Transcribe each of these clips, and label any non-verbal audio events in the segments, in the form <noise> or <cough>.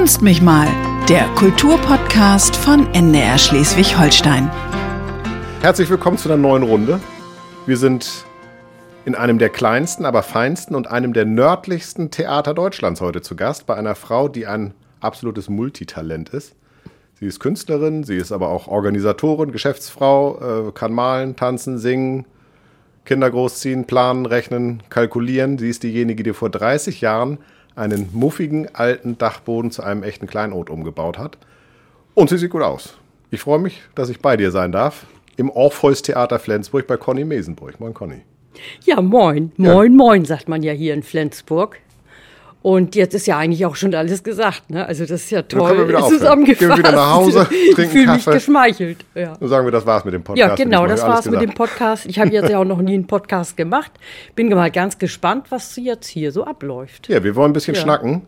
Kunst mich mal, der Kulturpodcast von NDR Schleswig-Holstein. Herzlich willkommen zu einer neuen Runde. Wir sind in einem der kleinsten, aber feinsten und einem der nördlichsten Theater Deutschlands heute zu Gast bei einer Frau, die ein absolutes Multitalent ist. Sie ist Künstlerin, sie ist aber auch Organisatorin, Geschäftsfrau, äh, kann malen, tanzen, singen, Kinder großziehen, planen, rechnen, kalkulieren. Sie ist diejenige, die vor 30 Jahren einen muffigen alten Dachboden zu einem echten Kleinod umgebaut hat. Und sie sieht gut aus. Ich freue mich, dass ich bei dir sein darf. Im Orpheus Theater Flensburg bei Conny Mesenburg. Moin, Conny. Ja, moin. Moin, ja. moin, sagt man ja hier in Flensburg. Und jetzt ist ja eigentlich auch schon alles gesagt. Ne? Also das ist ja toll. Dann wir zusammengefasst. Gehen wir wieder nach Hause, <laughs> trinken ich fühle mich geschmeichelt. Ja. Dann sagen wir, das war's mit dem Podcast. Ja, genau, das war's mit dem Podcast. Ich habe jetzt ja auch noch nie einen Podcast gemacht. Bin mal ganz gespannt, was jetzt hier so abläuft. Ja, wir wollen ein bisschen ja. schnacken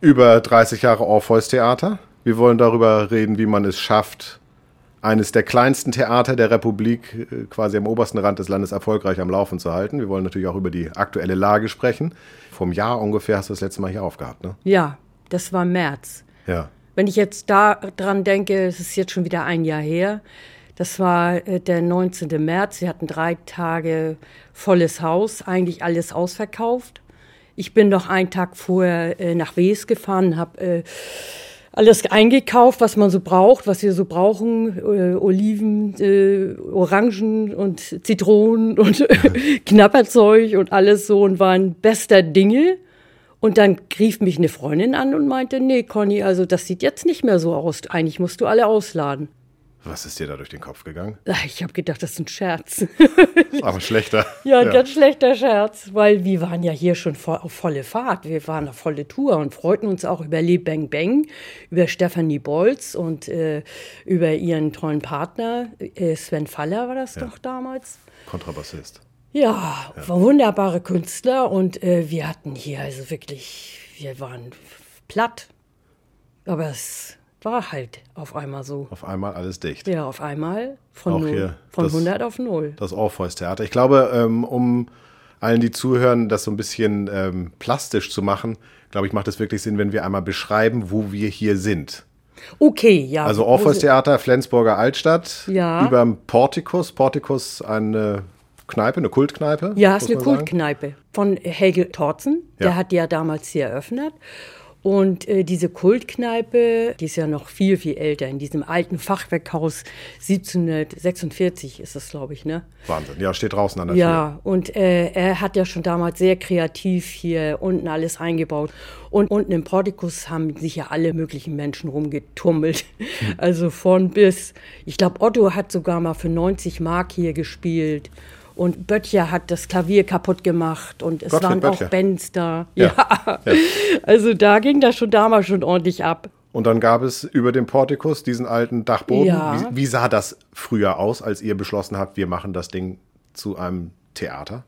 über 30 Jahre Orpheus Theater. Wir wollen darüber reden, wie man es schafft, eines der kleinsten Theater der Republik äh, quasi am obersten Rand des Landes erfolgreich am Laufen zu halten. Wir wollen natürlich auch über die aktuelle Lage sprechen. Vom Jahr ungefähr hast du das letzte Mal hier aufgehabt, ne? Ja, das war März. Ja. Wenn ich jetzt daran denke, es ist jetzt schon wieder ein Jahr her. Das war äh, der 19. März. Wir hatten drei Tage volles Haus, eigentlich alles ausverkauft. Ich bin noch einen Tag vorher äh, nach Wes gefahren, habe alles eingekauft, was man so braucht, was wir so brauchen. Äh, Oliven, äh, Orangen und Zitronen <laughs> und <laughs> Knapperzeug und alles so und waren bester Dinge. Und dann rief mich eine Freundin an und meinte, nee, Conny, also das sieht jetzt nicht mehr so aus. Eigentlich musst du alle ausladen. Was ist dir da durch den Kopf gegangen? Ich habe gedacht, das ist ein Scherz. <laughs> Aber schlechter. <laughs> Ja, ein ja. ganz schlechter Scherz, weil wir waren ja hier schon auf volle Fahrt. Wir waren auf volle Tour und freuten uns auch über Le Bang Bang, über Stefanie Bolz und äh, über ihren tollen Partner. Äh, Sven Faller war das ja. doch damals. Kontrabassist. Ja, ja. wunderbare Künstler und äh, wir hatten hier also wirklich, wir waren platt. Aber es war halt auf einmal so. Auf einmal alles dicht. Ja, auf einmal von, null, von das, 100 auf 0. Das Orpheus Theater. Ich glaube, ähm, um allen, die zuhören, das so ein bisschen ähm, plastisch zu machen, glaube ich, macht es wirklich Sinn, wenn wir einmal beschreiben, wo wir hier sind. Okay, ja. Also Orpheus Theater, Flensburger Altstadt. Ja. Über dem Portikus. Portikus, eine Kneipe, eine Kultkneipe. Ja, ist eine Kultkneipe von Helge Torzen. Ja. Der hat die ja damals hier eröffnet. Und äh, diese Kultkneipe, die ist ja noch viel, viel älter, in diesem alten Fachwerkhaus 1746 ist das, glaube ich, ne? Wahnsinn, ja, steht draußen an der Ja, Tür. und äh, er hat ja schon damals sehr kreativ hier unten alles eingebaut. Und unten im Portikus haben sich ja alle möglichen Menschen rumgetummelt. Hm. Also von bis, ich glaube, Otto hat sogar mal für 90 Mark hier gespielt. Und Böttcher hat das Klavier kaputt gemacht und es Gottfried waren Böttcher. auch Bands da. Ja. ja. Also da ging das schon damals schon ordentlich ab. Und dann gab es über dem Portikus diesen alten Dachboden. Ja. Wie, wie sah das früher aus, als ihr beschlossen habt, wir machen das Ding zu einem Theater?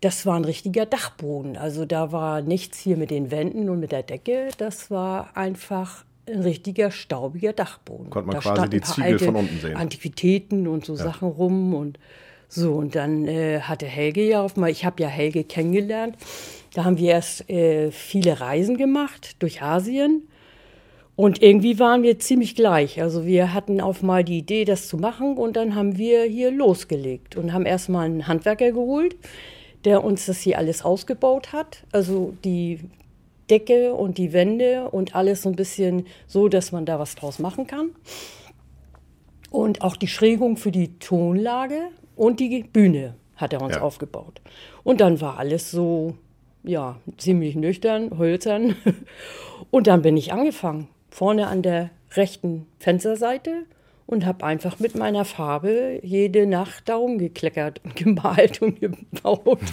Das war ein richtiger Dachboden. Also da war nichts hier mit den Wänden und mit der Decke. Das war einfach ein richtiger staubiger Dachboden. Konnte man da quasi die Ziegel von unten sehen. Antiquitäten und so ja. Sachen rum und so, und dann äh, hatte Helge ja auf mal, ich habe ja Helge kennengelernt. Da haben wir erst äh, viele Reisen gemacht durch Asien. Und irgendwie waren wir ziemlich gleich. Also wir hatten auf mal die Idee, das zu machen. Und dann haben wir hier losgelegt und haben erstmal einen Handwerker geholt, der uns das hier alles ausgebaut hat. Also die Decke und die Wände und alles so ein bisschen so, dass man da was draus machen kann. Und auch die Schrägung für die Tonlage und die Bühne hat er uns ja. aufgebaut. Und dann war alles so, ja, ziemlich nüchtern, hölzern. <laughs> Und dann bin ich angefangen, vorne an der rechten Fensterseite und habe einfach mit meiner Farbe jede Nacht darum gekleckert und <laughs> gemalt und gebaut. <laughs>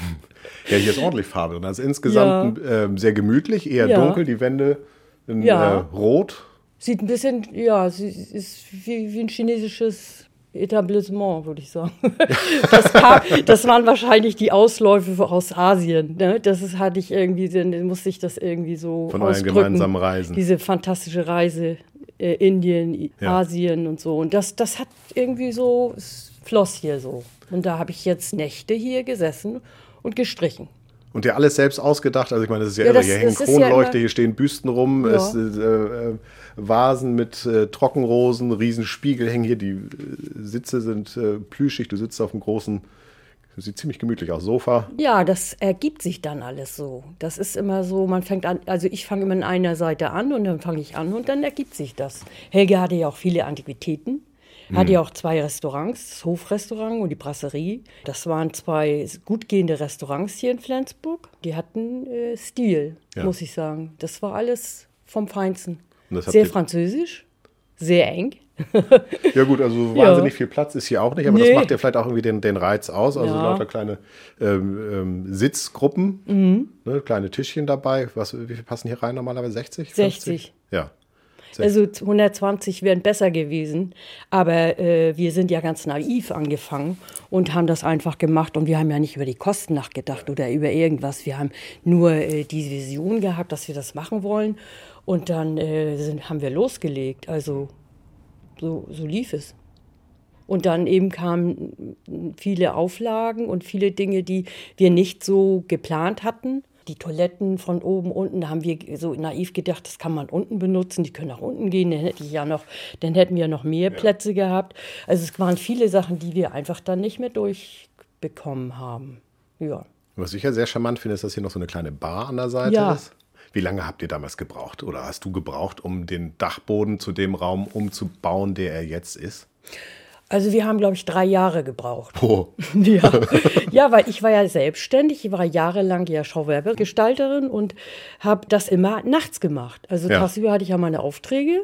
Ja, hier ist ordentlich Farbe drin. Also insgesamt ja. äh, sehr gemütlich, eher ja. dunkel, die Wände in ja. äh, rot. Sieht ein bisschen, ja, es ist wie, wie ein chinesisches Etablissement, würde ich sagen. <laughs> Das, kam, das, waren wahrscheinlich die Ausläufe aus Asien. Ne? Das ist, hatte ich irgendwie, dann musste ich das irgendwie so Von euren gemeinsamen Reisen. Diese fantastische Reise äh, Indien, ja. Asien und so. Und das, das hat irgendwie so, es floss hier so. Und da habe ich jetzt Nächte hier gesessen und gestrichen. Und ja alles selbst ausgedacht. Also ich meine, das ist ja, Ja, irre. das- Hier hängen ja Kronleuchter, immer- hier stehen Büsten rum, Ja. es, äh, äh, Vasen mit äh, Trockenrosen, Riesenspiegel hängen hier, die äh, Sitze sind äh, plüschig, du sitzt auf einem großen, sieht ziemlich gemütlich aus, Sofa. Ja, das ergibt sich dann alles so. Das ist immer so, man fängt an, also ich fange immer an einer Seite an und dann fange ich an und dann ergibt sich das. Helge hatte ja auch viele Antiquitäten. Hatte ja auch zwei Restaurants, das Hofrestaurant und die Brasserie. Das waren zwei gut gehende Restaurants hier in Flensburg. Die hatten äh, Stil, Ja. muss ich sagen. Das war alles vom Feinsten. Das Sehr französisch, sehr eng. Ja gut, also <laughs> Ja. wahnsinnig viel Platz ist hier auch nicht, aber das Nee. macht ja vielleicht auch irgendwie den, den Reiz aus. Also Ja. lauter kleine ähm, ähm, Sitzgruppen, Mhm. ne, kleine Tischchen dabei. Was, wie viel passen hier rein normalerweise? 60? 60. Ja. Also 120 wären besser gewesen, aber äh, wir sind ja ganz naiv angefangen und haben das einfach gemacht und wir haben ja nicht über die Kosten nachgedacht oder über irgendwas. Wir haben nur äh, die Vision gehabt, dass wir das machen wollen und dann äh, sind, haben wir losgelegt. Also so, so lief es. Und dann eben kamen viele Auflagen und viele Dinge, die wir nicht so geplant hatten. Die Toiletten von oben, unten, da haben wir so naiv gedacht, das kann man unten benutzen, die können nach unten gehen, dann hätte ich ja noch, dann hätten wir noch mehr Plätze gehabt. Also es waren viele Sachen, die wir einfach dann nicht mehr durchbekommen haben. Ja. Was ich ja sehr charmant finde, ist, dass hier noch so eine kleine Bar an der Seite Ja. ist. Wie lange habt ihr damals gebraucht oder hast du gebraucht, um den Dachboden zu dem Raum umzubauen, der er jetzt ist? Also wir haben, glaube ich, drei Jahre gebraucht. Oh, <laughs> Ja. ja, weil ich war ja selbstständig. Ich war jahrelang ja Schauwerbegestalterin und habe das immer nachts gemacht. Also Ja. tagsüber hatte ich ja meine Aufträge.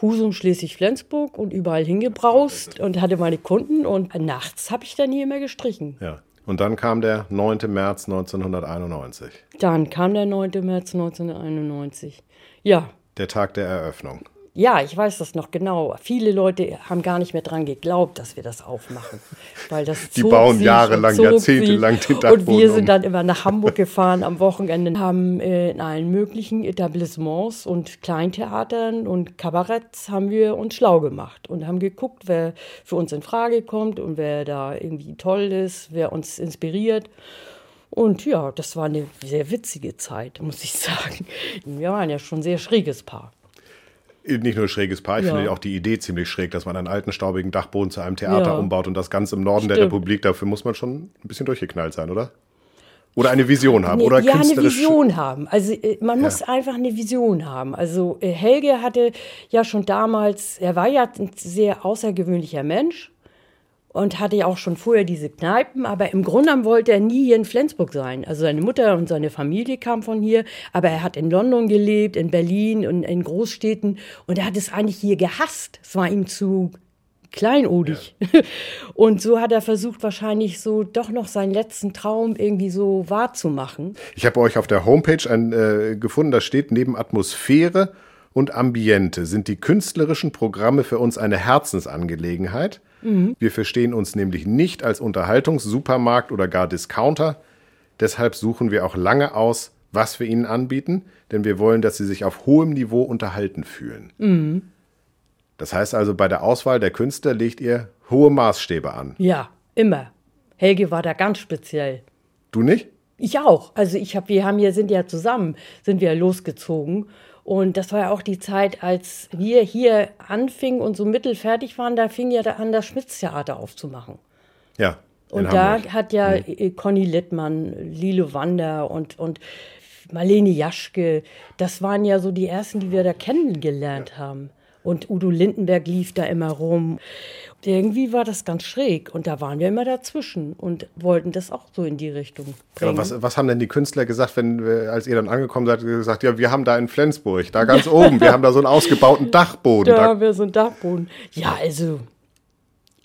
Husum, Schleswig-Flensburg und überall hingebraust und hatte meine Kunden. Und nachts habe ich dann hier immer gestrichen. ja. Und dann kam der 9. März 1991, Dann kam der 9. März 1991. Ja, der Tag der Eröffnung. Ja, ich weiß das noch genau. Viele Leute haben gar nicht mehr dran geglaubt, dass wir das aufmachen. Weil das Die bauen jahrelang, und jahrzehntelang den Und Dachboden wir sind um. dann immer nach Hamburg gefahren am Wochenende, haben äh, in allen möglichen Etablissements und Kleintheatern und Kabaretts haben wir uns schlau gemacht und haben geguckt, wer für uns in Frage kommt und wer da irgendwie toll ist, wer uns inspiriert. Und ja, das war eine sehr witzige Zeit, muss ich <laughs> sagen. Wir waren ja schon ein sehr schräges Paar. Nicht nur schräges Paar, ich Ja. finde auch die Idee ziemlich schräg, dass man einen alten, staubigen Dachboden zu einem Theater Ja. umbaut und das ganz im Norden der Stimmt. Republik. Dafür muss man schon ein bisschen durchgeknallt sein, oder? Oder eine Vision haben. Nee, oder ja, eine. Vision haben. Also äh, man muss einfach eine Vision haben. Also äh, Helge hatte ja schon damals, er war ja ein sehr außergewöhnlicher Mensch und hatte ja auch schon vorher diese Kneipen, aber im Grunde genommen wollte er nie hier in Flensburg sein. Also seine Mutter und seine Familie kamen von hier, aber er hat in London gelebt, in Berlin und in Großstädten und er hat es eigentlich hier gehasst. Es war ihm zu kleinodig. <laughs> Und so hat er versucht, wahrscheinlich so doch noch seinen letzten Traum irgendwie so wahrzumachen. Ich habe euch auf der Homepage ein, äh, gefunden, da steht neben Atmosphäre und Ambiente sind die künstlerischen Programme für uns eine Herzensangelegenheit. Wir verstehen uns nämlich nicht als Unterhaltungssupermarkt oder gar Discounter. Deshalb suchen wir auch lange aus, was wir ihnen anbieten, denn wir wollen, dass sie sich auf hohem Niveau unterhalten fühlen. Das heißt also, bei der Auswahl der Künstler legt ihr hohe Maßstäbe an. Ja, immer. Helge war da ganz speziell. Du nicht? Ich auch. Also ich habe, wir haben hier sind ja zusammen, sind wir losgezogen. Und das war ja auch die Zeit, als wir hier anfingen und so mittelfertig waren, da fing ja da an, das Schmitz-Theater aufzumachen. Ja. Und da Hamburg. hat ja äh, Conny Littmann, Lilo Wander und, und Marlene Jaschke, das waren ja so die ersten, die wir da kennengelernt haben. Und Udo Lindenberg lief da immer rum. Und irgendwie war das ganz schräg. Und da waren wir immer dazwischen und wollten das auch so in die Richtung Aber bringen. was, was haben denn die Künstler gesagt, wenn wir, als ihr dann angekommen seid, gesagt, ja, wir haben da in Flensburg, da ganz <laughs> oben, wir haben da so einen ausgebauten Dachboden. Da Da, haben wir so einen Dachboden. Ja, also,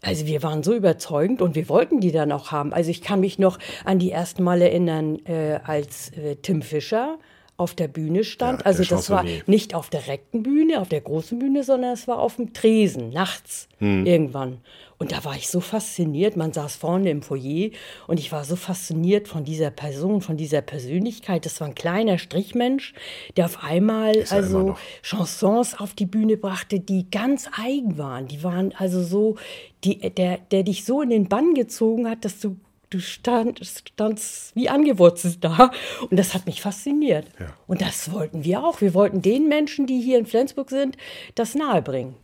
also wir waren so überzeugend und wir wollten die dann auch haben. Also ich kann mich noch an die ersten Mal erinnern, äh, als äh, Tim Fischer auf der Bühne stand. Ja, also das war nicht auf der rechten Bühne, auf der großen Bühne, sondern es war auf dem Tresen, nachts Hm. irgendwann. Und da war ich so fasziniert. Man saß vorne im Foyer und ich war so fasziniert von dieser Person, von dieser Persönlichkeit. Das war ein kleiner Strichmensch, der auf einmal immer also. Chansons auf die Bühne brachte, die ganz eigen waren. Die waren also so, die, der, der dich so in den Bann gezogen hat, dass du du stand, standst wie angewurzelt da. Und das hat mich fasziniert. Ja. Und das wollten wir auch. Wir wollten den Menschen, die hier in Flensburg sind, das nahebringen.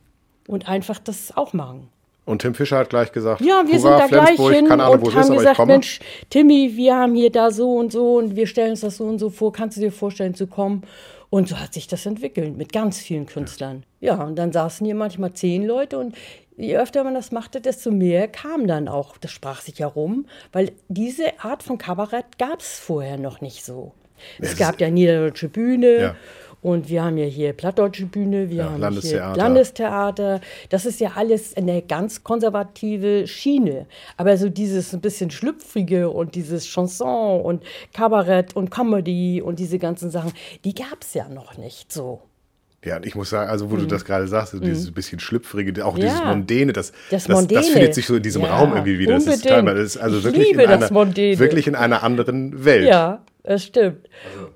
Und einfach das auch machen. Und Tim Fischer hat gleich gesagt, Ja, wir Hurra, sind da gleich Flensburg, hin keine Ahnung, und ist, haben ich gesagt. Mensch, Timmy, wir haben hier da so und so und wir stellen uns das so und so vor. Kannst du dir vorstellen zu kommen? Und so hat sich das entwickelt mit ganz vielen Künstlern. Ja, und dann saßen hier manchmal zehn Leute und je öfter man das machte, desto mehr kam dann auch. Das sprach sich ja rum, weil diese Art von Kabarett gab es vorher noch nicht so. Es es gab ja Niederdeutsche Bühne Ja. und wir haben ja hier Plattdeutsche Bühne, wir Ja, haben Landestheater. hier Landestheater. Das ist ja alles eine ganz konservative Schiene. Aber so dieses ein bisschen schlüpfrige und dieses Chanson und Kabarett und Comedy und diese ganzen Sachen, die gab es ja noch nicht so. Ja, und ich muss sagen, also wo du das gerade sagst, so dieses bisschen schlüpfrige, auch dieses Mhm. Ja. Mondäne, das, Das das, das findet sich so in diesem Ja, Raum irgendwie wieder. Das ist unbedingt. teilweise, das ist also Ich wirklich, liebe in das einer, wirklich in einer anderen Welt. Ja, das stimmt.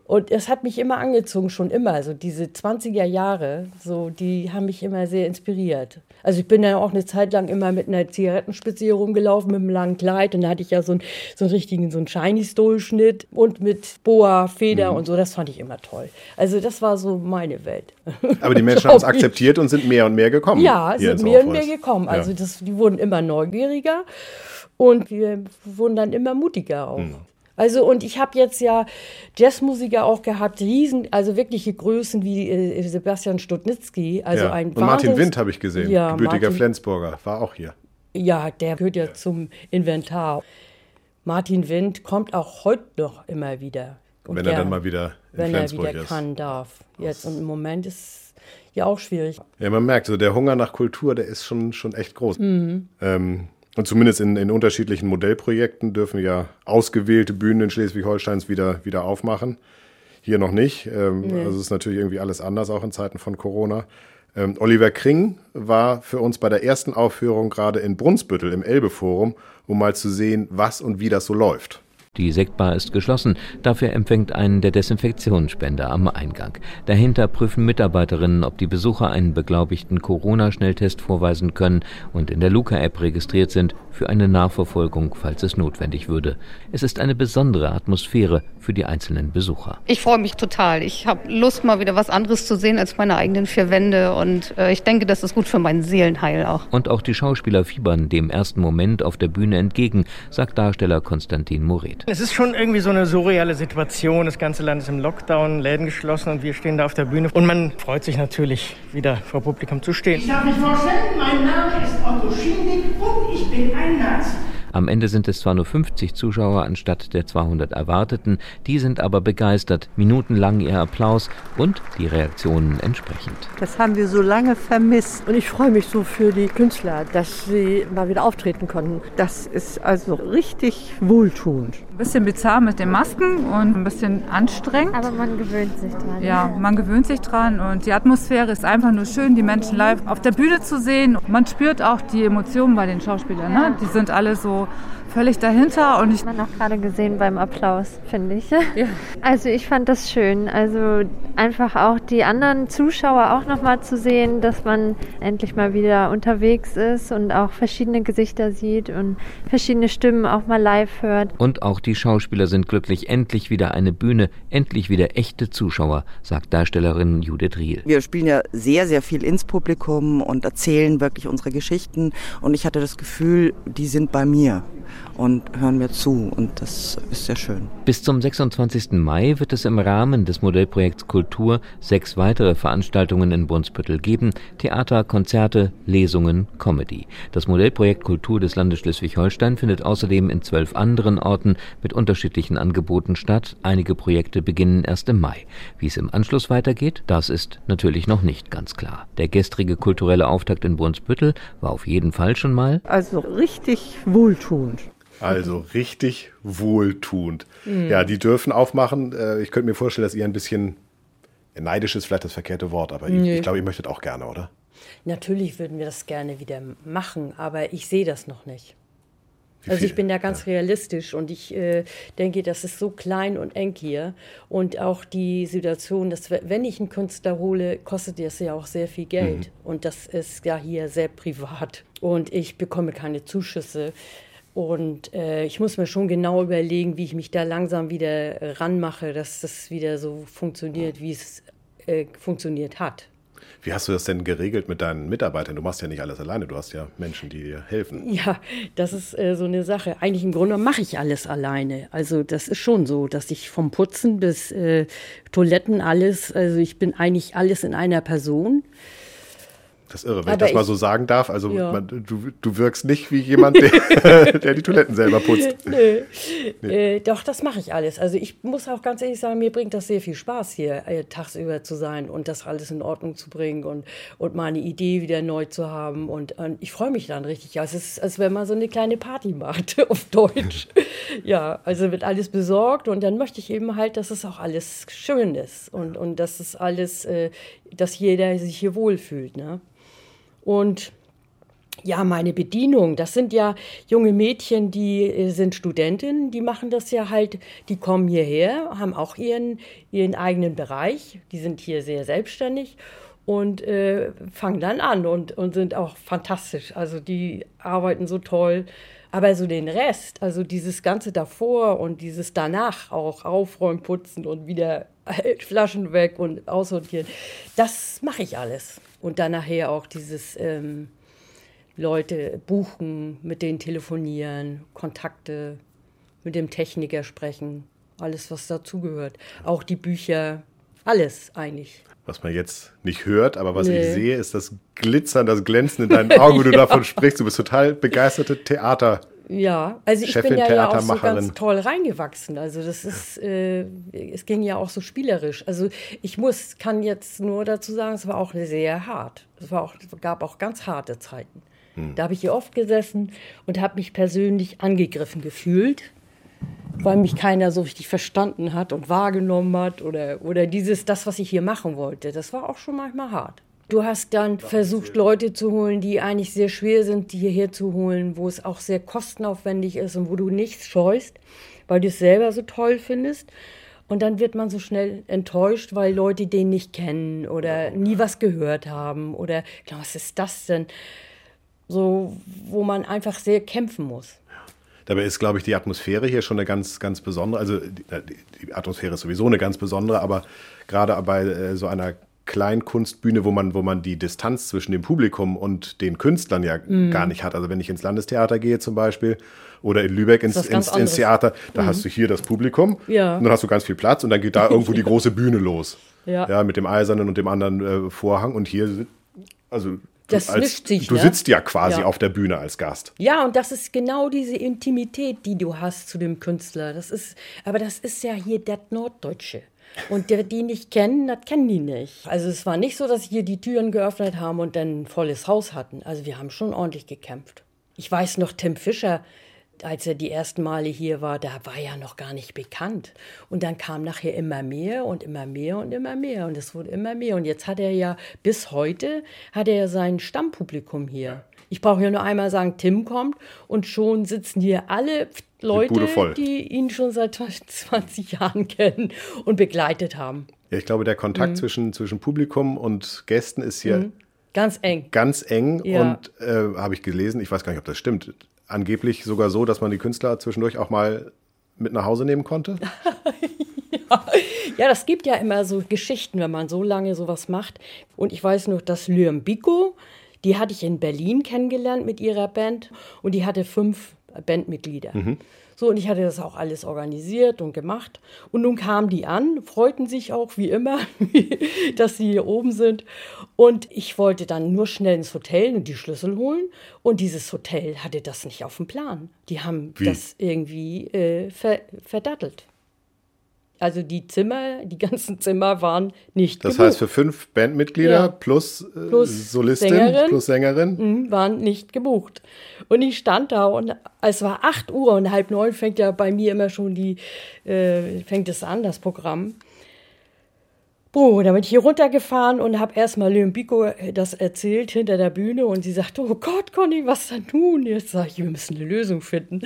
Und es hat mich immer angezogen, schon immer. Also diese 20er Jahre, so, die haben mich immer sehr inspiriert. Also ich bin dann auch eine Zeit lang immer mit einer Zigarettenspitze hier rumgelaufen, mit einem langen Kleid. Und da hatte ich ja so einen, so einen richtigen, so einen Shiny-Stole-Schnitt und mit Boa, Feder Mhm. und so. Das fand ich immer toll. Also das war so meine Welt. <laughs> Aber die Menschen haben es akzeptiert und sind mehr und mehr gekommen. Ja, sind mehr und mehr gekommen. Also das, die wurden immer neugieriger und wir wurden dann immer mutiger auch. Hm. Also und ich habe jetzt ja Jazzmusiker auch gehabt, riesen, also wirkliche Größen wie äh, Sebastian Stutnitzky, also ja. ein Und Martin Wind habe ich gesehen, Ja, gebürtiger Martin, Flensburger, war auch hier. Ja, der gehört ja zum Inventar. Martin Wind kommt auch heute noch immer wieder. Und Wenn er dann mal wieder in wenn er Flensburg wieder ist. kann, darf. Jetzt und im Moment ist ja auch schwierig. Ja, man merkt, so der Hunger nach Kultur, der ist schon, schon echt groß. Mhm. Ähm, und zumindest in, in unterschiedlichen Modellprojekten dürfen ja ausgewählte Bühnen in Schleswig-Holsteins wieder, wieder aufmachen. Hier noch nicht. Ähm, Also es ist natürlich irgendwie alles anders, auch in Zeiten von Corona. Ähm, Oliver Kring war für uns bei der ersten Aufführung gerade in Brunsbüttel im Elbe-Forum, um mal zu sehen, was und wie das so läuft. Die Sektbar ist geschlossen, dafür empfängt einen der Desinfektionsspender am Eingang. Dahinter prüfen Mitarbeiterinnen, ob die Besucher einen beglaubigten Corona-Schnelltest vorweisen können und in der Luca-App registriert sind für eine Nachverfolgung, falls es notwendig würde. Es ist eine besondere Atmosphäre für die einzelnen Besucher. Ich freue mich total. Ich habe Lust, mal wieder was anderes zu sehen als meine eigenen vier Wände. Und äh, ich denke, das ist gut für mein Seelenheil auch. Und auch die Schauspieler fiebern dem ersten Moment auf der Bühne entgegen, sagt Darsteller Konstantin Moret. Es ist schon irgendwie so eine surreale Situation. Das ganze Land ist im Lockdown, Läden geschlossen und wir stehen da auf der Bühne. Und man freut sich natürlich, wieder vor Publikum zu stehen. Ich darf mich vorstellen, mein Name ist Otto Schindig und ich bin ein. Am Ende sind es zwar nur 50 Zuschauer anstatt der 200 erwarteten, die sind aber begeistert, minutenlang ihr Applaus und die Reaktionen entsprechend. Das haben wir so lange vermisst. Und ich freue mich so für die Künstler, dass sie mal wieder auftreten konnten. Das ist also richtig wohltuend. Ein bisschen bizarr mit den Masken und ein bisschen anstrengend. Aber man gewöhnt sich dran. Ja, man gewöhnt sich dran und die Atmosphäre ist einfach nur schön, die Menschen live auf der Bühne zu sehen. Man spürt auch die Emotionen bei den Schauspielern. Ne? Die sind alle so völlig dahinter und ich Man auch gerade gesehen beim Applaus, finde ich. <laughs> Also ich fand das schön. Also einfach auch die anderen Zuschauer auch nochmal zu sehen, dass man endlich mal wieder unterwegs ist und auch verschiedene Gesichter sieht und verschiedene Stimmen auch mal live hört. Und auch die Schauspieler sind glücklich, endlich wieder eine Bühne, endlich wieder echte Zuschauer, sagt Darstellerin Judith Riel. Wir spielen ja sehr, sehr viel ins Publikum und erzählen wirklich unsere Geschichten. Und ich hatte das Gefühl, die sind bei mir und hören mir zu. Und das ist sehr schön. Bis zum 26. Mai wird es im Rahmen des Modellprojekts Kultur sechs weitere Veranstaltungen in Brunsbüttel geben. Theater, Konzerte, Lesungen, Comedy. Das Modellprojekt Kultur des Landes Schleswig-Holstein findet außerdem in zwölf anderen Orten mit unterschiedlichen Angeboten statt. Einige Projekte beginnen erst im Mai. Wie es im Anschluss weitergeht, das ist natürlich noch nicht ganz klar. Der gestrige kulturelle Auftakt in Brunsbüttel war auf jeden Fall schon mal Also richtig wohltuend. Also richtig wohltuend. Ja, die dürfen aufmachen. Äh, Ich könnte mir vorstellen, dass ihr ein bisschen neidisch ist, vielleicht das verkehrte Wort, aber ich, Nee. ich glaube, ihr möchtet auch gerne, oder? Natürlich würden wir das gerne wieder machen, aber ich sehe das noch nicht. Also ich bin da ganz realistisch und ich äh, denke, das ist so klein und eng hier. Und auch die Situation, dass we- wenn ich einen Künstler hole, kostet das ja auch sehr viel Geld. Und das ist ja hier sehr privat. Und ich bekomme keine Zuschüsse. Und äh, ich muss mir schon genau überlegen, wie ich mich da langsam wieder ranmache, dass das wieder so funktioniert, wie es äh, funktioniert hat. Wie hast du das denn geregelt mit deinen Mitarbeitern? Du machst ja nicht alles alleine, du hast ja Menschen, die dir helfen. Ja, das ist äh, so eine Sache. Eigentlich im Grunde mache ich alles alleine. Also das ist schon so, dass ich vom Putzen bis äh, Toiletten alles, also ich bin eigentlich alles in einer Person. Das ist irre, wenn Aber ich das mal so sagen darf. Also ja. man, du, du wirkst nicht wie jemand, der, <laughs> der die Toiletten selber putzt. <laughs> Nö. Nee. Äh, doch, das mache ich alles. Also ich muss auch ganz ehrlich sagen, mir bringt das sehr viel Spaß, hier äh, tagsüber zu sein und das alles in Ordnung zu bringen und, und meine Idee wieder neu zu haben. Und, und ich freue mich dann richtig. Also es ist, als wenn man so eine kleine Party macht, <laughs> auf Deutsch. ja, also wird alles besorgt und dann möchte ich eben halt, dass es auch alles schön ist und, und dass es alles, äh, dass jeder sich hier wohlfühlt. Ne? Und ja, meine Bedienung, das sind ja junge Mädchen, die äh, sind Studentinnen, die machen das ja halt, die kommen hierher, haben auch ihren, ihren eigenen Bereich, die sind hier sehr selbstständig und äh, fangen dann an und, und sind auch fantastisch. Also die arbeiten so toll. Aber so den Rest, also dieses Ganze davor und dieses danach auch aufräumen, putzen und wieder <laughs> Flaschen weg und aussortieren, das mache ich alles. Und dann nachher auch dieses ähm, Leute buchen, mit denen telefonieren, Kontakte, mit dem Techniker sprechen, alles, was dazugehört. Auch die Bücher, alles eigentlich. Was man jetzt nicht hört, aber was nee. ich sehe, ist das Glitzern, das Glänzen in deinen <laughs> Augen, wo du ja. davon sprichst. Du bist total begeisterte Theater. Ja, also ich Chefin, bin ja, ja auch so ganz toll reingewachsen. Also das ist, äh, es ging ja auch so spielerisch. Also ich muss, kann jetzt nur dazu sagen, es war auch sehr hart. Es war auch, gab auch ganz harte Zeiten. Hm. Da habe ich hier oft gesessen und habe mich persönlich angegriffen gefühlt, weil mich keiner so richtig verstanden hat und wahrgenommen hat oder, oder dieses, das, was ich hier machen wollte. Das war auch schon manchmal hart. Du hast dann versucht, Leute zu holen, die eigentlich sehr schwer sind, die hierher zu holen, wo es auch sehr kostenaufwendig ist und wo du nichts scheust, weil du es selber so toll findest. Und dann wird man so schnell enttäuscht, weil Leute den nicht kennen oder nie was gehört haben oder, was ist das denn? So, wo man einfach sehr kämpfen muss. Dabei ist, glaube ich, die Atmosphäre hier schon eine ganz, ganz besondere. Also die, die Atmosphäre ist sowieso eine ganz besondere, aber gerade bei äh, so einer Kleinkunstbühne, wo man, wo man die Distanz zwischen dem Publikum und den Künstlern ja mm. gar nicht hat. Also wenn ich ins Landestheater gehe zum Beispiel oder in Lübeck ins, ins, ins, Theater, da mm. hast du hier das Publikum ja. und dann hast du ganz viel Platz und dann geht da <laughs> irgendwo die große Bühne los. Ja. ja mit dem eisernen und dem anderen äh, Vorhang und hier, also das als, sich, du ne? sitzt ja quasi ja. auf der Bühne als Gast. Ja, und das ist genau diese Intimität, die du hast zu dem Künstler. Das ist, aber das ist ja hier der Norddeutsche. Und die, die nicht kennen, das kennen die nicht. Also es war nicht so, dass hier die Türen geöffnet haben und dann ein volles Haus hatten. Also wir haben schon ordentlich gekämpft. Ich weiß noch, Tim Fischer, als er die ersten Male hier war, da war er noch gar nicht bekannt. Und dann kam nachher immer mehr und immer mehr und immer mehr. Und es wurde immer mehr. Und jetzt hat er ja, bis heute, hat er sein Stammpublikum hier. Ich brauche ja nur einmal sagen, Tim kommt und schon sitzen hier alle Leute, die, ihn schon seit 20 Jahren kennen und begleitet haben. Ja, ich glaube, der Kontakt mhm. zwischen, zwischen Publikum und Gästen ist hier mhm. ganz eng. Ganz eng ja. und äh, habe ich gelesen, ich weiß gar nicht, ob das stimmt, angeblich sogar so, dass man die Künstler zwischendurch auch mal mit nach Hause nehmen konnte. ja. <laughs> ja, das gibt ja immer so Geschichten, wenn man so lange sowas macht. Und ich weiß noch, dass Lyam Biko, die hatte ich in Berlin kennengelernt mit ihrer Band und die hatte fünf Bandmitglieder. Mhm. So, und ich hatte das auch alles organisiert und gemacht. Und nun kamen die an, freuten sich auch wie immer, <laughs> dass sie hier oben sind. Und ich wollte dann nur schnell ins Hotel und die Schlüssel holen. Und dieses Hotel hatte das nicht auf dem Plan. Die haben wie? das irgendwie äh, ver verdattelt. Also die Zimmer, die ganzen Zimmer waren nicht Das gebucht. heißt, für fünf Bandmitglieder ja. plus, äh, plus Solistin Sängerin, plus Sängerin mh, waren nicht gebucht. Und ich stand da und es war acht Uhr und halb neun fängt ja bei mir immer schon die, äh, fängt es an, das Programm. Oh, da bin ich hier runtergefahren und habe erstmal Leon Pico äh, das erzählt hinter der Bühne und sie sagte, oh Gott, Conny, was dann tun? Jetzt sage ich, wir müssen eine Lösung finden.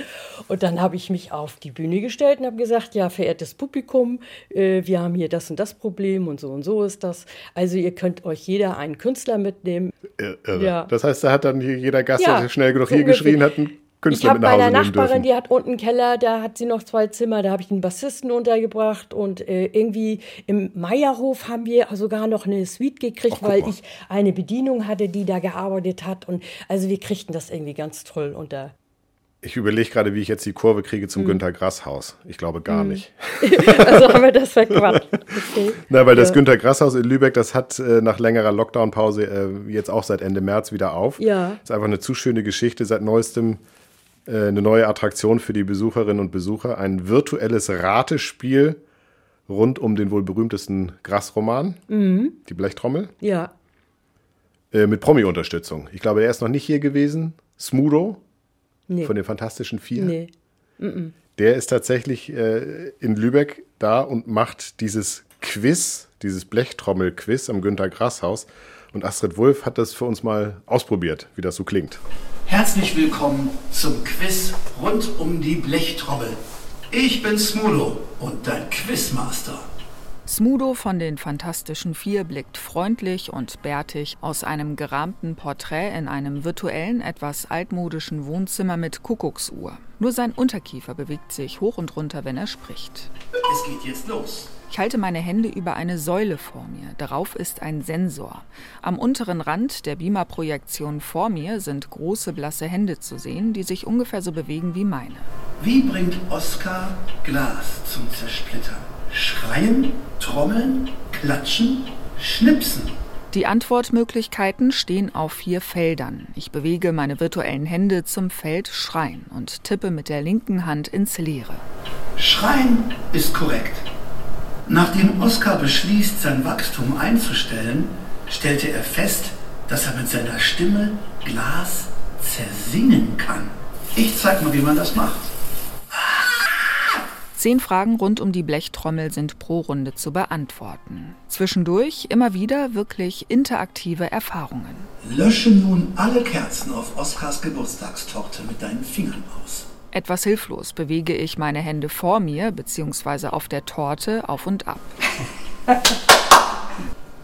Und dann habe ich mich auf die Bühne gestellt und habe gesagt, ja, verehrtes Publikum, äh, wir haben hier das und das Problem und so und so ist das. Also ihr könnt euch jeder einen Künstler mitnehmen. Irre. Ja. Das heißt, da hat dann jeder Gast, ja, der schnell genug so hier geschrien hat, einen Künstler ich habe mit nach bei Hause einer nehmen Nachbarin, dürfen. die hat unten einen Keller, da hat sie noch zwei Zimmer, da habe ich einen Bassisten untergebracht und äh, irgendwie im Meierhof haben wir sogar noch eine Suite gekriegt, weil mal. ich eine Bedienung hatte, die da gearbeitet hat und also wir kriegten das irgendwie ganz toll unter. Ich überlege gerade, wie ich jetzt die Kurve kriege zum Günter Grass Haus. Ich glaube gar nicht. <laughs> Also haben wir das verquatscht. Okay. Na, weil das Ja. Günter Grass Haus in Lübeck, das hat äh, nach längerer Lockdown-Pause äh, jetzt auch seit Ende März wieder auf. Ja. Ist einfach eine zu schöne Geschichte. Seit neuestem eine neue Attraktion für die Besucherinnen und Besucher. Ein virtuelles Ratespiel rund um den wohl berühmtesten Grass-Roman, Mhm. die Blechtrommel, Ja. äh, mit Promi-Unterstützung. Ich glaube, er ist noch nicht hier gewesen. Smudo Nee. von den Fantastischen Vier. Nee. Mhm. Der ist tatsächlich äh, in Lübeck da und macht dieses Quiz, dieses Blechtrommel-Quiz am Günter Grass Haus. Und Astrid Wulff hat das für uns mal ausprobiert, wie das so klingt. Herzlich willkommen zum Quiz rund um die Blechtrommel. Ich bin Smudo und dein Quizmaster. Smudo von den Fantastischen Vier blickt freundlich und bärtig aus einem gerahmten Porträt in einem virtuellen, etwas altmodischen Wohnzimmer mit Kuckucksuhr. Nur sein Unterkiefer bewegt sich hoch und runter, wenn er spricht. Es geht jetzt los. Ich halte meine Hände über eine Säule vor mir. Darauf ist ein Sensor. Am unteren Rand der Beamer-Projektion vor mir sind große blasse Hände zu sehen, die sich ungefähr so bewegen wie meine. Wie bringt Oskar Glas zum Zersplittern? Schreien, trommeln, klatschen, schnipsen. Die Antwortmöglichkeiten stehen auf vier Feldern. Ich bewege meine virtuellen Hände zum Feld Schreien und tippe mit der linken Hand ins Leere. Schreien ist korrekt. Nachdem Oskar beschließt, sein Wachstum einzustellen, stellte er fest, dass er mit seiner Stimme Glas zersingen kann. Ich zeig mal, wie man das macht. Zehn Fragen rund um die Blechtrommel sind pro Runde zu beantworten. Zwischendurch immer wieder wirklich interaktive Erfahrungen. Lösche nun alle Kerzen auf Oskars Geburtstagstorte mit deinen Fingern aus. Etwas hilflos bewege ich meine Hände vor mir bzw. auf der Torte auf und ab. <laughs>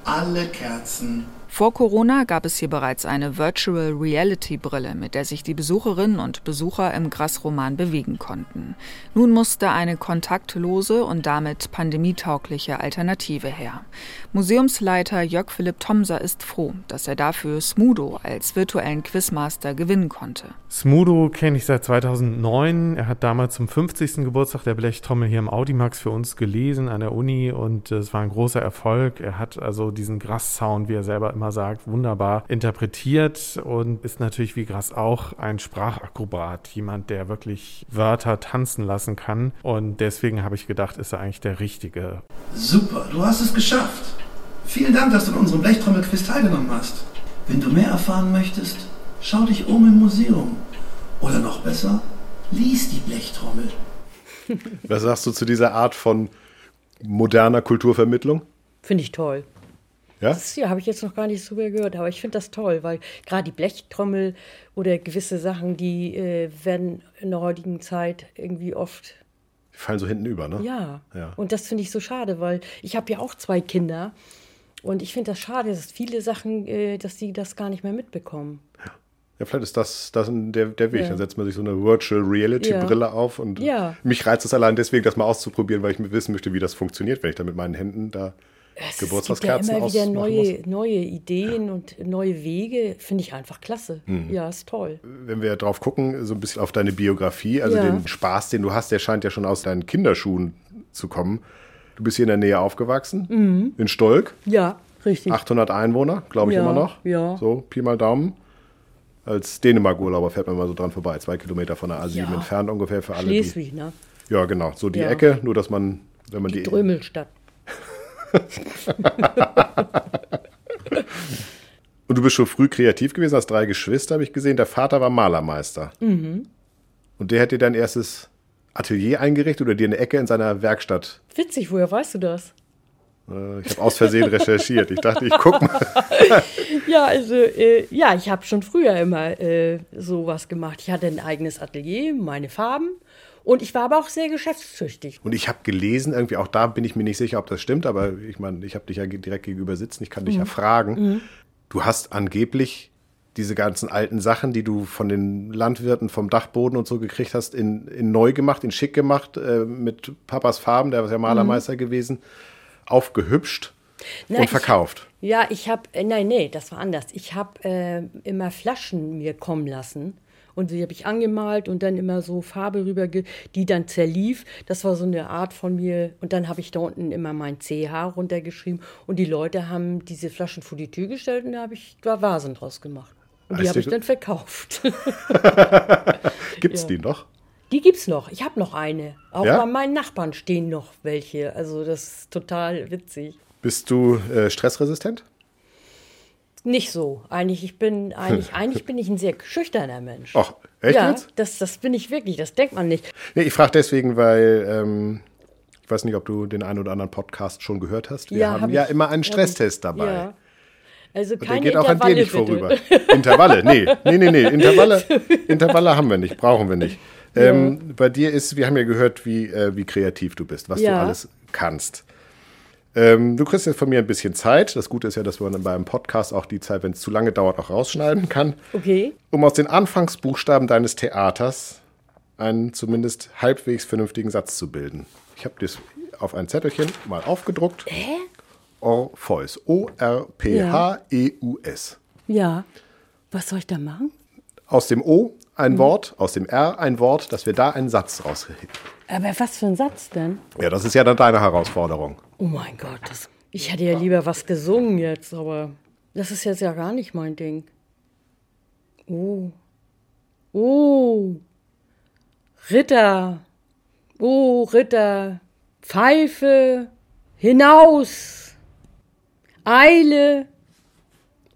Alle Kerzen. Vor Corona gab es hier bereits eine Virtual Reality Brille, mit der sich die Besucherinnen und Besucher im Grassroman bewegen konnten. Nun musste eine kontaktlose und damit pandemietaugliche Alternative her. Museumsleiter Jörg Philipp Thomser ist froh, dass er dafür Smudo als virtuellen Quizmaster gewinnen konnte. Smudo kenne ich seit 2009. Er hat damals zum 50. Geburtstag der Blechtrommel hier im Audimax für uns gelesen an der Uni und es war ein großer Erfolg. Er hat also diesen Grass-Sound, wie er selber immer sagt, wunderbar interpretiert und ist natürlich wie Grass auch ein Sprachakrobat, jemand, der wirklich Wörter tanzen lassen kann. Und deswegen habe ich gedacht, ist er eigentlich der Richtige. Super, du hast es geschafft. Vielen Dank, dass du an unserem Blechtrommel-Quiz teilgenommen hast. Wenn du mehr erfahren möchtest, schau dich um im Museum. Oder noch besser, lies die Blechtrommel. Was sagst du zu dieser Art von moderner Kulturvermittlung? Finde ich toll. Ja? Das ja, habe ich jetzt noch gar nicht so sehr gehört, aber ich finde das toll, weil gerade die Blechtrommel oder gewisse Sachen, die äh, werden in der heutigen Zeit irgendwie oft. Die fallen so hinten über, ne? Ja. Ja. Und das finde ich so schade, weil ich habe ja auch zwei Kinder und ich finde das schade, dass viele Sachen, äh, dass die das gar nicht mehr mitbekommen. Ja, vielleicht ist das, das der, der Weg. Ja. Dann setzt man sich so eine Virtual Reality Ja. Brille auf und Ja. mich reizt es allein deswegen, das mal auszuprobieren, weil ich wissen möchte, wie das funktioniert, wenn ich da mit meinen Händen da Es gibt ja Geburtstagskerzen immer wieder neue, neue Ideen und neue Wege, finde ich einfach klasse. Mhm. Ja, ist toll. Wenn wir drauf gucken, so ein bisschen auf deine Biografie, also Ja. den Spaß, den du hast, der scheint ja schon aus deinen Kinderschuhen zu kommen. Du bist hier in der Nähe aufgewachsen, Mhm. in Stolk, Ja, richtig. 800 Einwohner, glaube ich Ja, immer noch. ja. So, Pi mal Daumen. Als Dänemark-Urlauber fährt man mal so dran vorbei, zwei Kilometer von der A7 Ja. entfernt ungefähr für alle. die- Schleswig, ne? Ja, genau, so die Ja. Ecke, nur dass man, wenn man die, Die Drömelstadt. Und du bist schon früh kreativ gewesen, hast drei Geschwister, habe ich gesehen. Der Vater war Malermeister. Mhm. Und der hat dir dein erstes Atelier eingerichtet oder dir eine Ecke in seiner Werkstatt. Witzig, woher weißt du das? Äh, Ich habe aus Versehen recherchiert. Ich dachte, ich guck mal. <laughs> ja, also, äh, ja, ich habe schon früher immer äh, sowas gemacht. Ich hatte ein eigenes Atelier, meine Farben. Und ich war aber auch sehr geschäftstüchtig. Und ich habe gelesen, irgendwie auch da bin ich mir nicht sicher, ob das stimmt, aber ich meine, ich habe dich ja direkt gegenüber sitzen, ich kann dich ja Mhm. fragen. Mhm. Du hast angeblich diese ganzen alten Sachen, die du von den Landwirten vom Dachboden und so gekriegt hast, in, in neu gemacht, in schick gemacht, äh, mit Papas Farben, der war ja Malermeister mhm. gewesen, aufgehübscht Na, und verkauft. Ich, ja, ich habe, äh, nein, nee, das war anders. Ich habe äh, immer Flaschen mir kommen lassen und die habe ich angemalt und dann immer so Farbe rüber, die dann zerlief. Das war so eine Art von mir. Und dann habe ich da unten immer mein CH runtergeschrieben und die Leute haben diese Flaschen vor die Tür gestellt und da habe ich da Vasen draus gemacht. Und die habe ich dann verkauft. <laughs> Gibt es ja. die noch? Die gibt's noch. Ich habe noch eine. Auch ja? bei meinen Nachbarn stehen noch welche. Also das ist total witzig. Bist du äh, stressresistent? Nicht so. Eigentlich, ich bin, <laughs> eigentlich, eigentlich bin ich ein sehr schüchterner Mensch. Ach, echt ja, jetzt? Das, das bin ich wirklich, das denkt man nicht. Nee, ich frage deswegen, weil ähm, ich weiß nicht, ob du den einen oder anderen Podcast schon gehört hast. Wir ja, haben hab ja ich, immer einen Stresstest dabei. Ja. Also keine Und der geht auch an dir nicht bitte. vorüber. Intervalle, nee, <laughs> nee, nee, nee. Intervalle, <laughs> Intervalle haben wir nicht, brauchen wir nicht. Ähm, ja. Bei dir ist, wir haben ja gehört, wie, äh, wie kreativ du bist, was du alles kannst. Ähm, du kriegst jetzt von mir ein bisschen Zeit. Das Gute ist ja, dass man beim Podcast auch die Zeit, wenn es zu lange dauert, auch rausschneiden kann. Okay. Um aus den Anfangsbuchstaben deines Theaters einen zumindest halbwegs vernünftigen Satz zu bilden. Ich habe das auf ein Zettelchen mal aufgedruckt. Hä? Orpheus. O-R-P-H-E-U-S. Ja. Was soll ich da machen? Aus dem O ein mhm. Wort, aus dem R ein Wort, dass wir da einen Satz rausheben. Aber was für ein Satz denn? Ja, das ist ja dann deine Herausforderung. Oh mein Gott, das, ich hätte ja lieber was gesungen jetzt, aber das ist jetzt ja gar nicht mein Ding. Oh. Oh. Ritter. Oh, Ritter. Pfeife. Hinaus. Eile.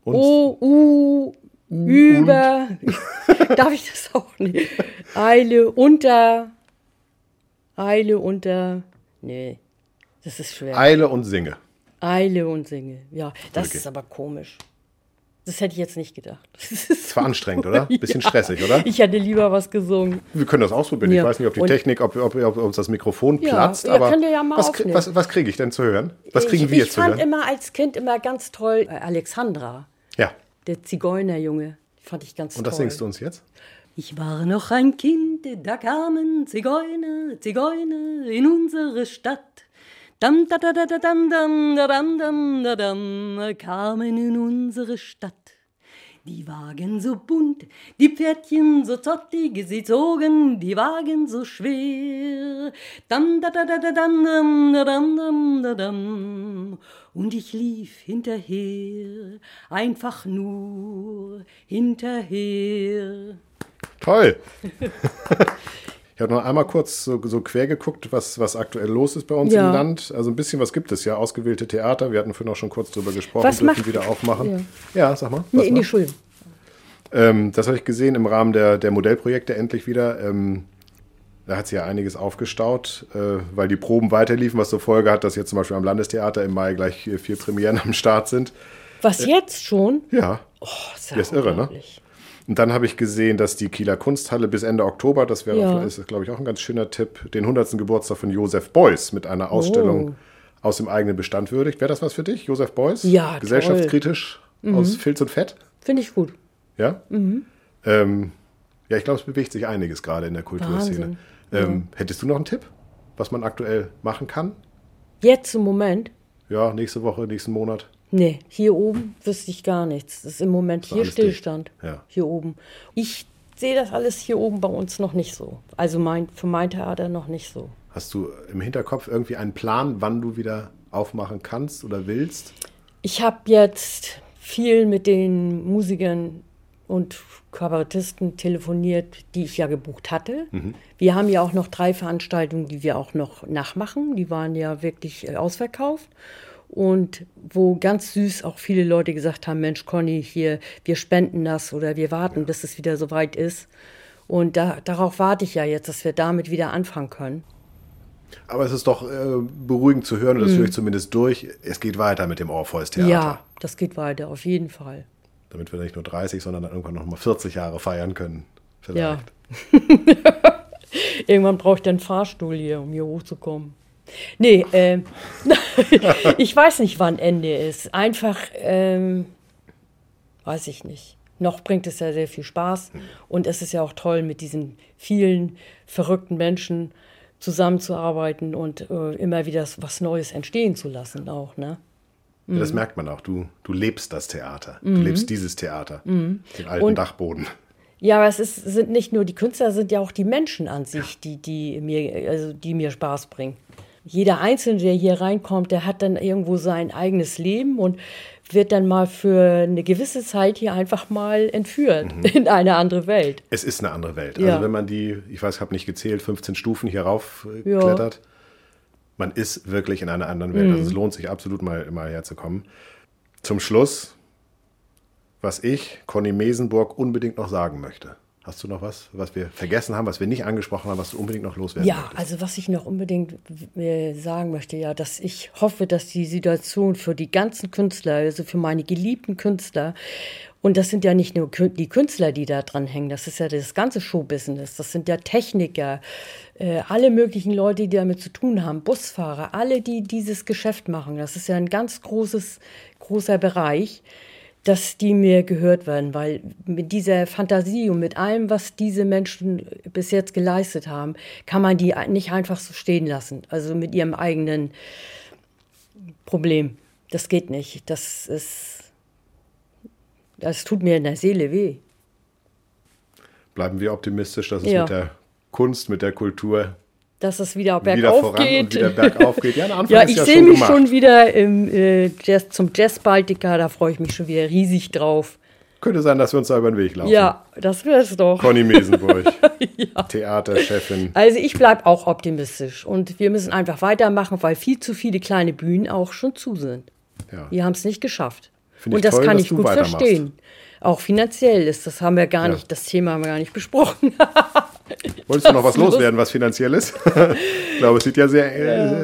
Und? Oh, uh. Über. <laughs> Darf ich das auch nicht? Eile unter. Eile unter. Nee. Das ist schwer. Eile und singe. Eile und singe. Ja, das okay. ist aber komisch. Das hätte ich jetzt nicht gedacht. <laughs> Das, das war anstrengend, oder? <laughs> Bisschen ja. stressig, oder? Ich hätte lieber was gesungen. Wir können das ausprobieren. Ja. Ich weiß nicht, ob die und Technik, ob, ob, ob, uns das Mikrofon ja. platzt. Ja, aber könnt ihr ja mal was, was, was kriege ich denn zu hören? Was kriegen ich, wir jetzt zu hören? Ich fand immer als Kind immer ganz toll äh, Alexandra. Ja. Der Zigeunerjunge. Fand ich ganz toll. Und das singst du uns jetzt? Ich war noch ein Kind, da kamen Zigeuner, Zigeuner in unsere Stadt. Dam, da, da, da, da, dam, dam, da, dam, dam, da, dam, kamen in unsere Stadt. Die Wagen so bunt, die Pferdchen so zottig, sie zogen die Wagen so schwer. Dam, da, da, da, da, dam, dam, da, dam, dam, da, dam. Und ich lief hinterher, einfach nur hinterher. Toll! <laughs> Ich habe noch einmal kurz so, so, quer geguckt, was, was aktuell los ist bei uns ja. im Land. Also ein bisschen was gibt es ja. Ausgewählte Theater, wir hatten vorhin auch schon kurz drüber gesprochen, was dürfen wieder aufmachen. Ja. ja, sag mal. Nee, in die Schulen. Ähm, das habe ich gesehen im Rahmen der, der Modellprojekte endlich wieder. Ähm, da hat sich ja einiges aufgestaut, äh, weil die Proben weiterliefen, was zur Folge hat, dass jetzt zum Beispiel am Landestheater im Mai gleich vier Premieren am Start sind. Was äh, jetzt schon? Ja. Oh, ist ja ist irre, ne? Und dann habe ich gesehen, dass die Kieler Kunsthalle bis Ende Oktober, das wäre, ja. ist, glaube ich, auch ein ganz schöner Tipp, den 100. Geburtstag von Josef Beuys mit einer Ausstellung oh. aus dem eigenen Bestand würdigt. Wäre das was für dich, Josef Beuys? Ja, Gesellschaftskritisch mhm. aus Filz und Fett? Finde ich gut. Ja? Mhm. Ähm, ja, ich glaube, es bewegt sich einiges gerade in der Kulturszene. Ähm, ja. Hättest du noch einen Tipp, was man aktuell machen kann? Jetzt im Moment? Ja, nächste Woche, nächsten Monat. Nee, hier oben wüsste ich gar nichts. Das ist im Moment hier Stillstand. Ja. Hier oben. Ich sehe das alles hier oben bei uns noch nicht so. Also mein, für mein Theater noch nicht so. Hast du im Hinterkopf irgendwie einen Plan, wann du wieder aufmachen kannst oder willst? Ich habe jetzt viel mit den Musikern und Kabarettisten telefoniert, die ich ja gebucht hatte. Mhm. Wir haben ja auch noch drei Veranstaltungen, die wir auch noch nachmachen. Die waren ja wirklich äh, ausverkauft und wo ganz süß auch viele Leute gesagt haben, Mensch, Conny, hier, wir spenden das oder wir warten, ja. bis es wieder soweit ist. Und da, darauf warte ich ja jetzt, dass wir damit wieder anfangen können. Aber es ist doch äh, beruhigend zu hören, und das mm. höre ich zumindest durch, es geht weiter mit dem Orpheus-Theater. Ja, das geht weiter, auf jeden Fall. Damit wir nicht nur 30, sondern dann irgendwann noch mal 40 Jahre feiern können. Vielleicht. Ja. <laughs> irgendwann brauche ich den Fahrstuhl hier, um hier hochzukommen. Nee, äh, <laughs> ich weiß nicht, wann Ende ist. Einfach, ähm, weiß ich nicht. Noch bringt es ja sehr viel Spaß. Und es ist ja auch toll, mit diesen vielen verrückten Menschen zusammenzuarbeiten und äh, immer wieder was Neues entstehen zu lassen auch, ne? Ja, das Mhm. merkt man auch. Du, du lebst das Theater. Du Mhm. lebst dieses Theater. Mhm. Den alten Und- Dachboden. Ja, aber es ist, sind nicht nur die Künstler, sind ja auch die Menschen an sich, die, die, mir, also die mir Spaß bringen. Jeder Einzelne, der hier reinkommt, der hat dann irgendwo sein eigenes Leben und wird dann mal für eine gewisse Zeit hier einfach mal entführt Mhm. in eine andere Welt. Es ist eine andere Welt. Ja. Also wenn man die, ich weiß, ich habe nicht gezählt, 15 Stufen hier rauf äh, Ja. klettert, man ist wirklich in einer anderen Welt. Mhm. Also es lohnt sich absolut mal, mal herzukommen. Zum Schluss, was ich, Conny Mesenburg, unbedingt noch sagen möchte. Hast du noch was, was wir vergessen haben, was wir nicht angesprochen haben, was du unbedingt noch loswerden Ja, möchtest? also was ich noch unbedingt äh, sagen möchte, ja, dass ich hoffe, dass die Situation für die ganzen Künstler, also für meine geliebten Künstler, und das sind ja nicht nur die Künstler, die da dran hängen, das ist ja das ganze Showbusiness, das sind ja Techniker, äh, alle möglichen Leute, die damit zu tun haben, Busfahrer, alle, die dieses Geschäft machen. Das ist ja ein ganz großes, großer Bereich dass die mir gehört werden, weil mit dieser Fantasie und mit allem, was diese Menschen bis jetzt geleistet haben, kann man die nicht einfach so stehen lassen. Also mit ihrem eigenen Problem. Das geht nicht. Das ist, das tut mir in der Seele weh. Bleiben wir optimistisch, dass es Ja. mit der Kunst, mit der Kultur Dass es wieder Wieder bergauf und geht. wieder bergauf geht. Ja, <laughs> ja, ich ja sehe mich gemacht. schon wieder im, äh, Jazz, zum Jazz Baltica, da freue ich mich schon wieder riesig drauf. Könnte sein, dass wir uns da über den Weg laufen. Ja, das wäre es doch. Conny Mesenburg, <laughs> Theaterchefin. Also ich bleibe auch optimistisch und wir müssen einfach weitermachen, weil viel zu viele kleine Bühnen auch schon zu sind. Ja. Wir haben es nicht geschafft. Finde ich und das toll, kann ich gut verstehen. Auch finanziell ist, das haben wir gar Ja. nicht, das Thema haben wir gar nicht besprochen. <laughs> Wolltest du noch was loswerden, was finanziell ist? ich glaube, es sieht ja sehr.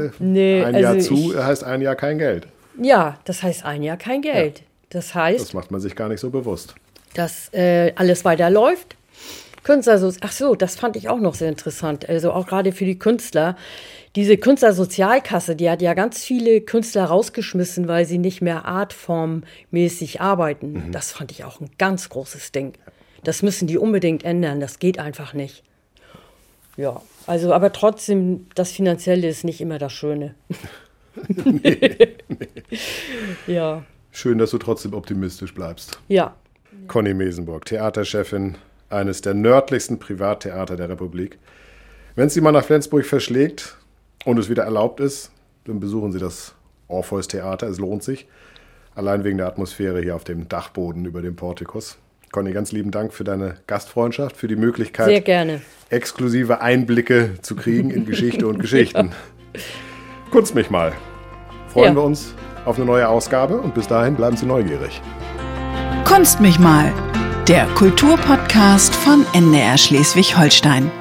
Äh, Nee, ein Jahr also zu ich- heißt ein Jahr kein Geld. ja, das heißt ein Jahr kein Geld. Das heißt, Das macht man sich gar nicht so bewusst. dass äh, alles weiterläuft. Künstler, ach so, das fand ich auch noch sehr interessant. Also auch gerade für die Künstler. Diese Künstlersozialkasse, die hat ja ganz viele Künstler rausgeschmissen, weil sie nicht mehr artformmäßig arbeiten. Das fand ich auch ein ganz großes Ding. Das müssen die unbedingt ändern. Das geht einfach nicht. Ja, also aber trotzdem, das Finanzielle ist nicht immer das Schöne. <laughs> Ja, Schön, dass du trotzdem optimistisch bleibst. ja. Conny Mesenburg, Theaterchefin eines der nördlichsten Privattheater der Republik. Wenn es Sie mal nach Flensburg verschlägt und es wieder erlaubt ist, dann besuchen Sie das Orpheus Theater. Es lohnt sich. Allein wegen der Atmosphäre hier auf dem Dachboden über dem Portikus. Conny, ganz lieben Dank für deine Gastfreundschaft, für die Möglichkeit, Sehr gerne. exklusive Einblicke zu kriegen in Geschichte und Geschichten. <laughs> Kunst mich mal. Freuen Ja. wir uns auf eine neue Ausgabe und bis dahin bleiben Sie neugierig. Kunst mich mal. Der Kulturpodcast von NDR Schleswig-Holstein.